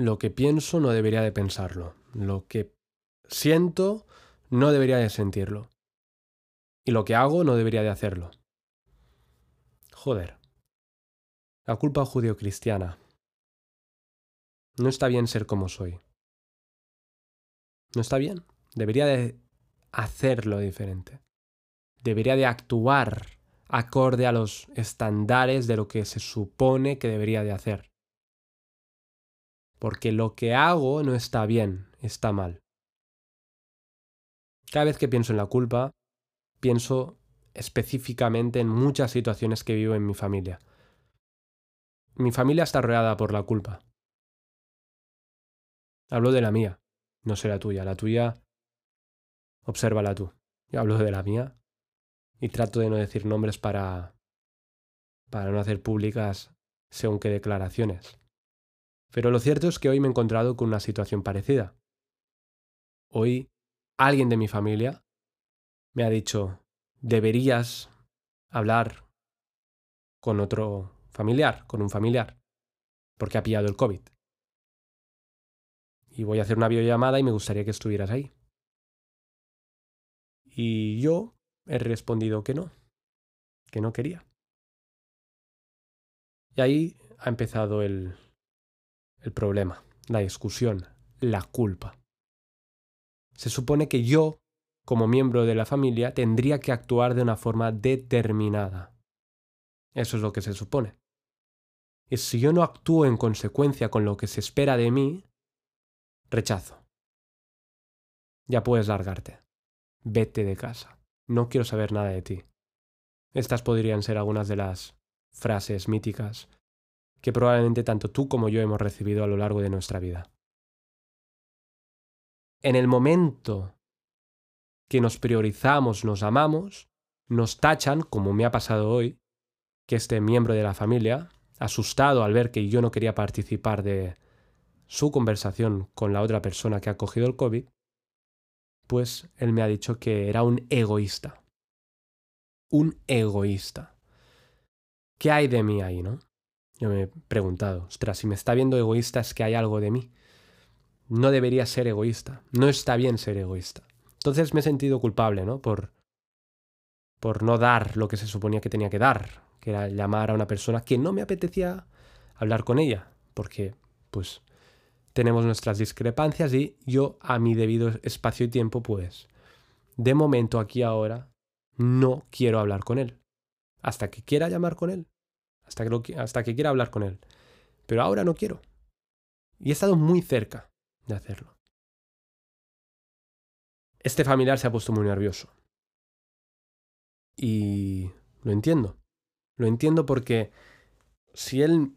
lo que pienso no debería de pensarlo. Lo que siento no debería de sentirlo. Y lo que hago no debería de hacerlo. Joder. La culpa judío-cristiana. No está bien ser como soy. No está bien. Debería de hacerlo diferente. Debería de actuar acorde a los estándares de lo que se supone que debería de hacer. Porque lo que hago no está bien, está mal. Cada vez que pienso en la culpa, pienso específicamente en muchas situaciones que vivo en mi familia. Mi familia está rodeada por la culpa. Hablo de la mía, no sé la tuya. La tuya, obsérvala tú. Yo hablo de la mía y trato de no decir nombres para para no hacer públicas según qué declaraciones. Pero lo cierto es que hoy me he encontrado con una situación parecida. Hoy alguien de mi familia me ha dicho, deberías hablar con otro familiar, con un familiar, porque ha pillado el COVID. Y voy a hacer una videollamada y me gustaría que estuvieras ahí. Y yo he respondido que no, que no quería. Y ahí ha empezado el, el problema, la discusión, la culpa. Se supone que yo como miembro de la familia, tendría que actuar de una forma determinada. Eso es lo que se supone. Y si yo no actúo en consecuencia con lo que se espera de mí, rechazo. Ya puedes largarte. Vete de casa. No quiero saber nada de ti. Estas podrían ser algunas de las frases míticas que probablemente tanto tú como yo hemos recibido a lo largo de nuestra vida. En el momento que nos priorizamos, nos amamos, nos tachan, como me ha pasado hoy, que este miembro de la familia, asustado al ver que yo no quería participar de su conversación con la otra persona que ha cogido el COVID, pues él me ha dicho que era un egoísta. Un egoísta. ¿Qué hay de mí ahí, no? Yo me he preguntado, ostras, si me está viendo egoísta es que hay algo de mí. No debería ser egoísta. No está bien ser egoísta. Entonces me he sentido culpable, ¿no? Por, por no dar lo que se suponía que tenía que dar, que era llamar a una persona que no me apetecía hablar con ella, porque, pues, tenemos nuestras discrepancias y yo a mi debido espacio y tiempo, pues, de momento aquí ahora, no quiero hablar con él. Hasta que quiera llamar con él. Hasta que, hasta que quiera hablar con él. Pero ahora no quiero. Y he estado muy cerca de hacerlo. Este familiar se ha puesto muy nervioso. Y lo entiendo. Lo entiendo porque si él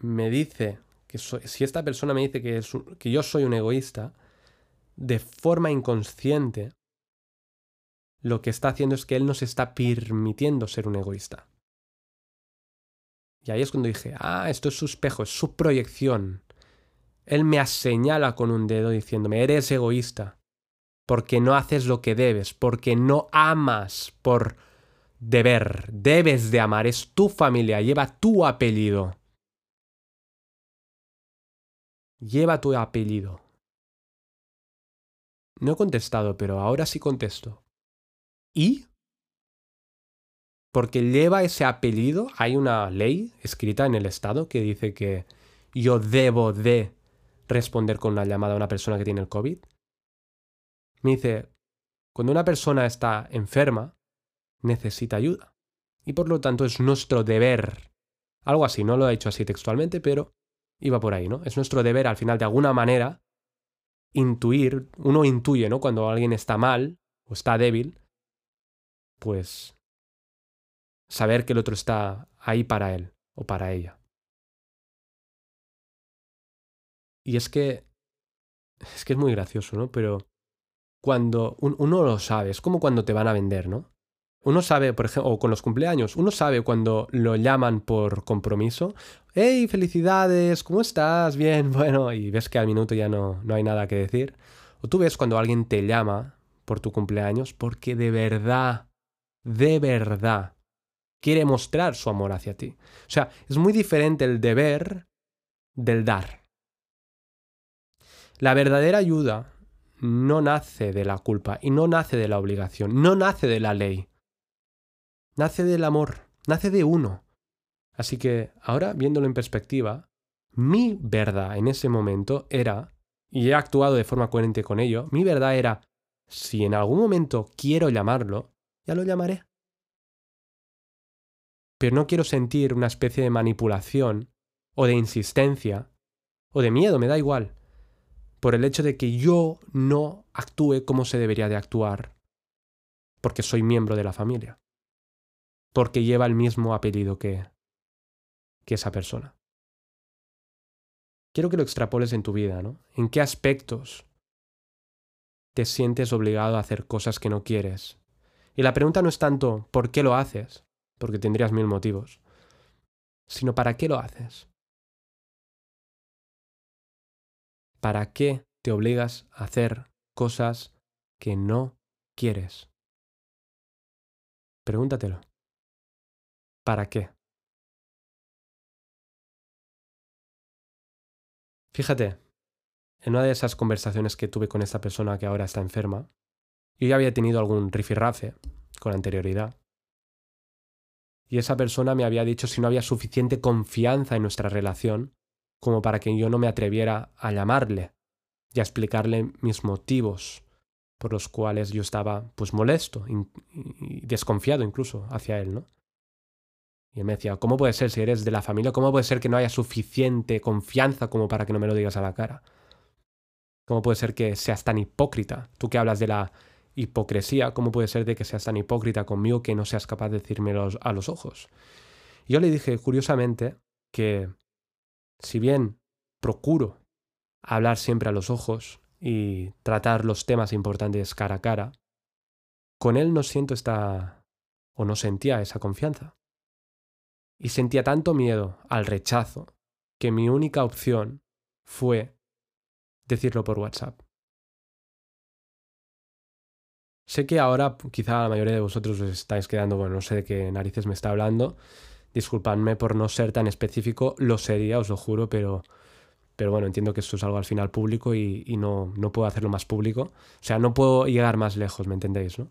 me dice, que si esta persona me dice que, que yo soy un egoísta, de forma inconsciente, lo que está haciendo es que él nos está permitiendo ser un egoísta. Y ahí es cuando dije, ah, esto es su espejo, es su proyección. Él me señala con un dedo diciéndome, eres egoísta porque no haces lo que debes, porque no amas por deber, debes de amar, es tu familia, lleva tu apellido. Lleva tu apellido. No he contestado, pero ahora sí contesto. ¿Y? Porque lleva ese apellido, hay una ley escrita en el Estado que dice que yo debo de responder con una llamada a una persona que tiene el COVID. Me dice, cuando una persona está enferma, necesita ayuda. Y por lo tanto es nuestro deber, algo así, no lo ha dicho así textualmente, pero iba por ahí, ¿no? Es nuestro deber al final de alguna manera intuir, uno intuye, ¿no? Cuando alguien está mal o está débil, pues saber que el otro está ahí para él o para ella. Y es que es que es muy gracioso, ¿no? Pero cuando uno lo sabe, es como cuando te van a vender, ¿no? Uno sabe, por ejemplo, o con los cumpleaños, uno sabe cuando lo llaman por compromiso. ¡Hey, felicidades! ¿Cómo estás? Bien, bueno, y ves que al minuto ya no, no hay nada que decir. O tú ves cuando alguien te llama por tu cumpleaños porque de verdad, de verdad, quiere mostrar su amor hacia ti. O sea, es muy diferente el deber del dar. La verdadera ayuda no nace de la culpa y no nace de la obligación, no nace de la ley. Nace del amor, nace de uno. Así que ahora, viéndolo en perspectiva, mi verdad en ese momento era, y he actuado de forma coherente con ello, mi verdad era, si en algún momento quiero llamarlo, ya lo llamaré. Pero no quiero sentir una especie de manipulación o de insistencia o de miedo, me da igual por el hecho de que yo no actúe como se debería de actuar, porque soy miembro de la familia, porque lleva el mismo apellido que, que esa persona. Quiero que lo extrapoles en tu vida, ¿no? ¿En qué aspectos te sientes obligado a hacer cosas que no quieres? Y la pregunta no es tanto ¿por qué lo haces? Porque tendrías mil motivos, sino ¿para qué lo haces? ¿Para qué te obligas a hacer cosas que no quieres? Pregúntatelo. ¿Para qué? Fíjate, en una de esas conversaciones que tuve con esta persona que ahora está enferma, yo ya había tenido algún rifirrafe con anterioridad. Y esa persona me había dicho si no había suficiente confianza en nuestra relación como para que yo no me atreviera a llamarle y a explicarle mis motivos por los cuales yo estaba pues molesto y, desconfiado incluso hacia él, ¿no? Y él me decía, ¿cómo puede ser si eres de la familia? ¿Cómo puede ser que no haya suficiente confianza como para que no me lo digas a la cara? ¿Cómo puede ser que seas tan hipócrita? Tú que hablas de la hipocresía, ¿cómo puede ser de que seas tan hipócrita conmigo que no seas capaz de decírmelo a los ojos? Yo le dije, curiosamente, que si bien procuro hablar siempre a los ojos y tratar los temas importantes cara a cara, con él no siento esta o no sentía esa confianza. Y sentía tanto miedo al rechazo que mi única opción fue decirlo por WhatsApp. Sé que ahora quizá la mayoría de vosotros os estáis quedando, bueno, no sé de qué narices me está hablando, Disculpadme por no ser tan específico, lo sería, os lo juro, pero, pero bueno, entiendo que esto es algo al final público y, no, no puedo hacerlo más público. O sea, no puedo llegar más lejos, ¿me entendéis, no?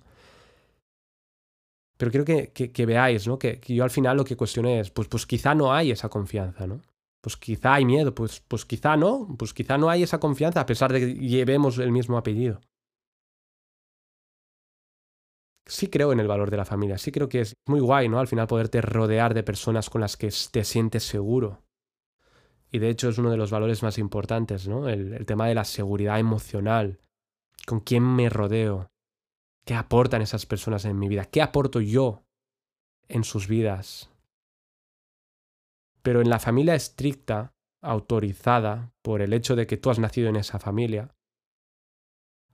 Pero quiero que, que, veáis, ¿no? Que, yo al final lo que cuestiono es, pues, pues quizá no hay esa confianza, ¿no? Pues quizá hay miedo, pues, pues quizá no, pues quizá no hay esa confianza a pesar de que llevemos el mismo apellido sí creo en el valor de la familia, sí creo que es muy guay, ¿no? Al final poderte rodear de personas con las que te sientes seguro. Y de hecho es uno de los valores más importantes, ¿no? El, tema de la seguridad emocional. ¿Con quién me rodeo? ¿Qué aportan esas personas en mi vida? ¿Qué aporto yo en sus vidas? Pero en la familia estricta, autorizada por el hecho de que tú has nacido en esa familia,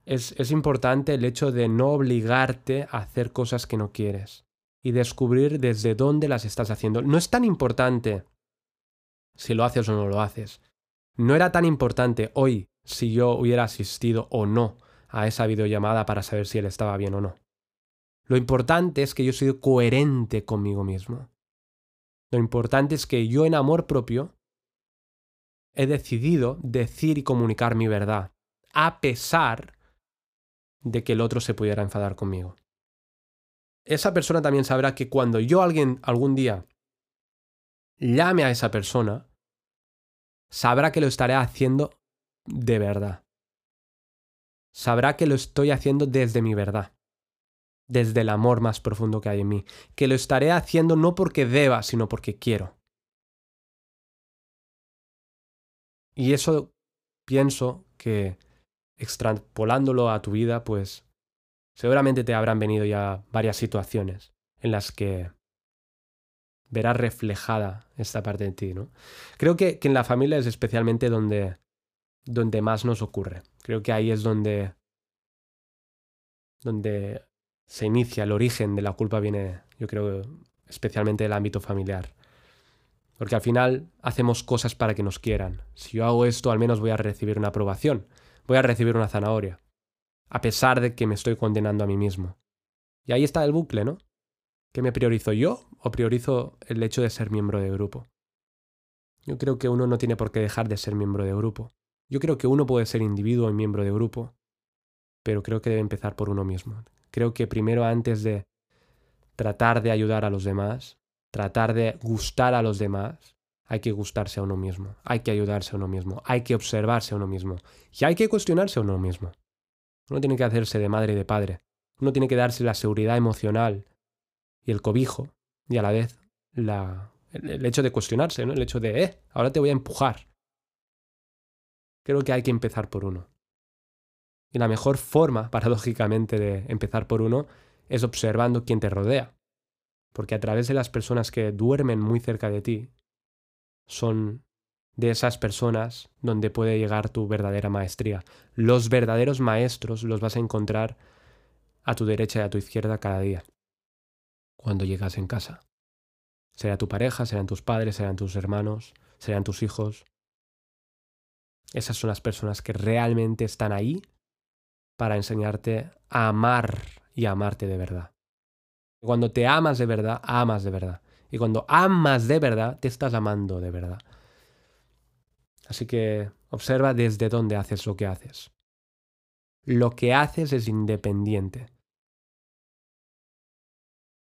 es, importante el hecho de no obligarte a hacer cosas que no quieres y descubrir desde dónde las estás haciendo. No es tan importante si lo haces o no lo haces. No era tan importante hoy si yo hubiera asistido o no a esa videollamada para saber si él estaba bien o no. Lo importante es que yo soy coherente conmigo mismo. Lo importante es que yo en amor propio he decidido decir y comunicar mi verdad, a pesar de que el otro se pudiera enfadar conmigo. Esa persona también sabrá que cuando yo alguien algún día llame a esa persona, sabrá que lo estaré haciendo de verdad. Sabrá que lo estoy haciendo desde mi verdad, desde el amor más profundo que hay en mí, que lo estaré haciendo no porque deba, sino porque quiero. Y eso pienso que extrapolándolo a tu vida, pues seguramente te habrán venido ya varias situaciones en las que verás reflejada esta parte de ti, ¿no? Creo que, que en la familia es especialmente donde, donde más nos ocurre. Creo que ahí es donde, donde se inicia el origen de la culpa viene, yo creo, especialmente del ámbito familiar. Porque al final hacemos cosas para que nos quieran. Si yo hago esto, al menos voy a recibir una aprobación voy a recibir una zanahoria, a pesar de que me estoy condenando a mí mismo. Y ahí está el bucle, ¿no? ¿Qué me priorizo yo o priorizo el hecho de ser miembro de grupo? Yo creo que uno no tiene por qué dejar de ser miembro de grupo. Yo creo que uno puede ser individuo y miembro de grupo, pero creo que debe empezar por uno mismo. Creo que primero antes de tratar de ayudar a los demás, tratar de gustar a los demás, hay que gustarse a uno mismo, hay que ayudarse a uno mismo, hay que observarse a uno mismo y hay que cuestionarse a uno mismo. Uno tiene que hacerse de madre y de padre, uno tiene que darse la seguridad emocional y el cobijo y a la vez la, el, hecho de cuestionarse, ¿no? el hecho de, eh, ahora te voy a empujar. Creo que hay que empezar por uno. Y la mejor forma, paradójicamente, de empezar por uno es observando quién te rodea. Porque a través de las personas que duermen muy cerca de ti, son de esas personas donde puede llegar tu verdadera maestría. Los verdaderos maestros los vas a encontrar a tu derecha y a tu izquierda cada día, cuando llegas en casa. Será tu pareja, serán tus padres, serán tus hermanos, serán tus hijos. Esas son las personas que realmente están ahí para enseñarte a amar y amarte de verdad. Cuando te amas de verdad, amas de verdad. Y cuando amas de verdad, te estás amando de verdad. Así que observa desde dónde haces lo que haces. Lo que haces es independiente.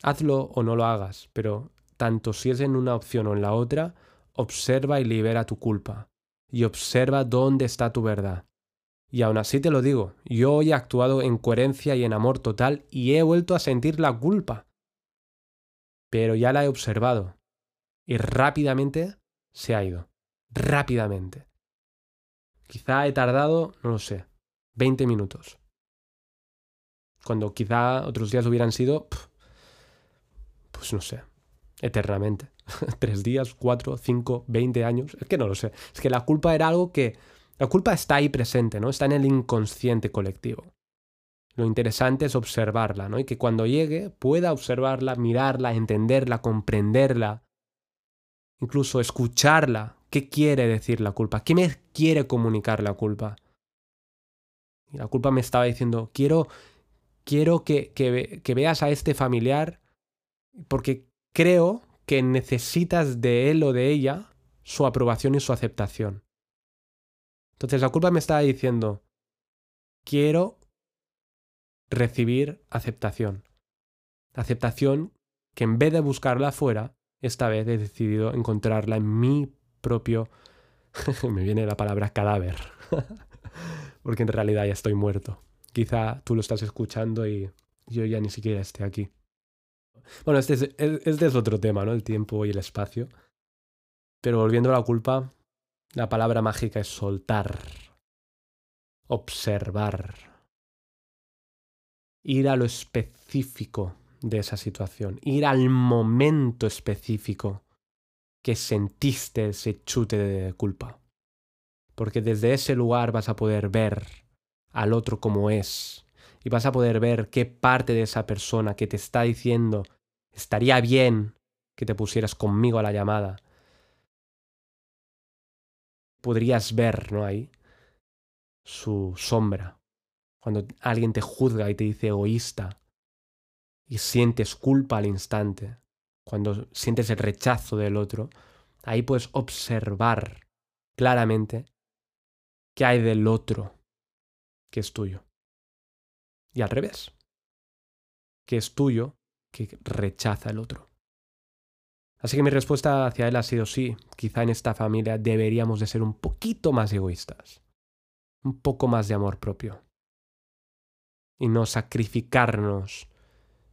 Hazlo o no lo hagas, pero tanto si es en una opción o en la otra, observa y libera tu culpa. Y observa dónde está tu verdad. Y aún así te lo digo, yo hoy he actuado en coherencia y en amor total y he vuelto a sentir la culpa. Pero ya la he observado. Y rápidamente se ha ido. Rápidamente. Quizá he tardado, no lo sé, 20 minutos. Cuando quizá otros días hubieran sido, pues no sé, eternamente. Tres días, cuatro, cinco, veinte años. Es que no lo sé. Es que la culpa era algo que... La culpa está ahí presente, ¿no? Está en el inconsciente colectivo. Lo interesante es observarla, ¿no? Y que cuando llegue pueda observarla, mirarla, entenderla, comprenderla, incluso escucharla. ¿Qué quiere decir la culpa? ¿Qué me quiere comunicar la culpa? Y la culpa me estaba diciendo, quiero, quiero que, que, que veas a este familiar porque creo que necesitas de él o de ella su aprobación y su aceptación. Entonces la culpa me está diciendo, quiero recibir aceptación. Aceptación que en vez de buscarla afuera, esta vez he decidido encontrarla en mi propio... me viene la palabra cadáver. Porque en realidad ya estoy muerto. Quizá tú lo estás escuchando y yo ya ni siquiera esté aquí. Bueno, este es, este es otro tema, ¿no? El tiempo y el espacio. Pero volviendo a la culpa, la palabra mágica es soltar, observar, ir a lo específico de esa situación, ir al momento específico que sentiste ese chute de culpa. Porque desde ese lugar vas a poder ver al otro como es y vas a poder ver qué parte de esa persona que te está diciendo estaría bien que te pusieras conmigo a la llamada. Podrías ver, ¿no? Ahí su sombra. Cuando alguien te juzga y te dice egoísta y sientes culpa al instante, cuando sientes el rechazo del otro, ahí puedes observar claramente qué hay del otro que es tuyo. Y al revés, que es tuyo que rechaza el otro. Así que mi respuesta hacia él ha sido sí, quizá en esta familia deberíamos de ser un poquito más egoístas, un poco más de amor propio, y no sacrificarnos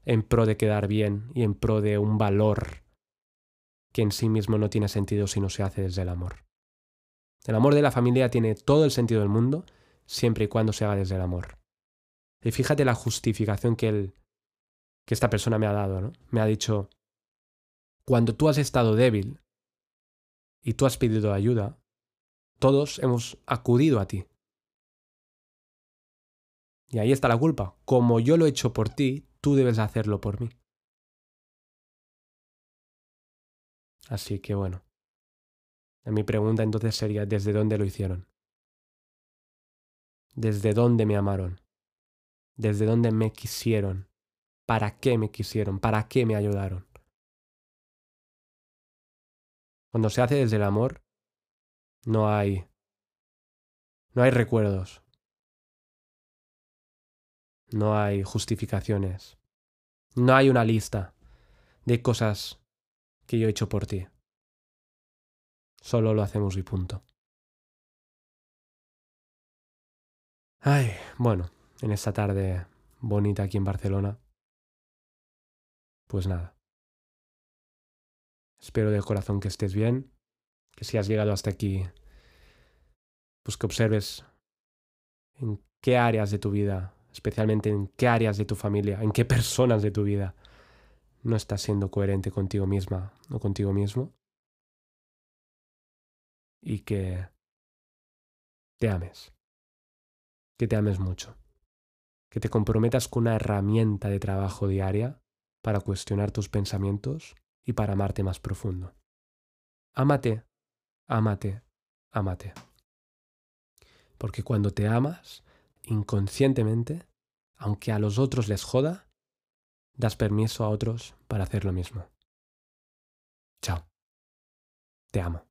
en pro de quedar bien y en pro de un valor que en sí mismo no tiene sentido si no se hace desde el amor. El amor de la familia tiene todo el sentido del mundo siempre y cuando se haga desde el amor. Y fíjate la justificación que que esta persona me ha dado, ¿no? Me ha dicho, cuando tú has estado débil y tú has pedido ayuda, todos hemos acudido a ti. Y ahí está la culpa. Como yo lo he hecho por ti, tú debes hacerlo por mí. Así que bueno. Mi pregunta entonces sería, ¿desde dónde lo hicieron? ¿Desde dónde me amaron? ¿Desde dónde me quisieron? ¿Para qué me quisieron? ¿Para qué me ayudaron? Cuando se hace desde el amor, no hay No hay recuerdos. No hay justificaciones. No hay una lista de cosas que yo he hecho por ti. Solo lo hacemos y punto. Ay, bueno, en esta tarde bonita aquí en Barcelona. Pues nada. Espero de corazón que estés bien, que si has llegado hasta aquí, pues que observes en qué áreas de tu vida, especialmente en qué áreas de tu familia, en qué personas de tu vida no estás siendo coherente contigo misma o contigo mismo. Y que te ames, que te ames mucho, que te comprometas con una herramienta de trabajo diaria para cuestionar tus pensamientos y para amarte más profundo. Ámate, ámate, ámate. Porque cuando te amas, inconscientemente, aunque a los otros les joda, das permiso a otros para hacer lo mismo. Chao. Te amo.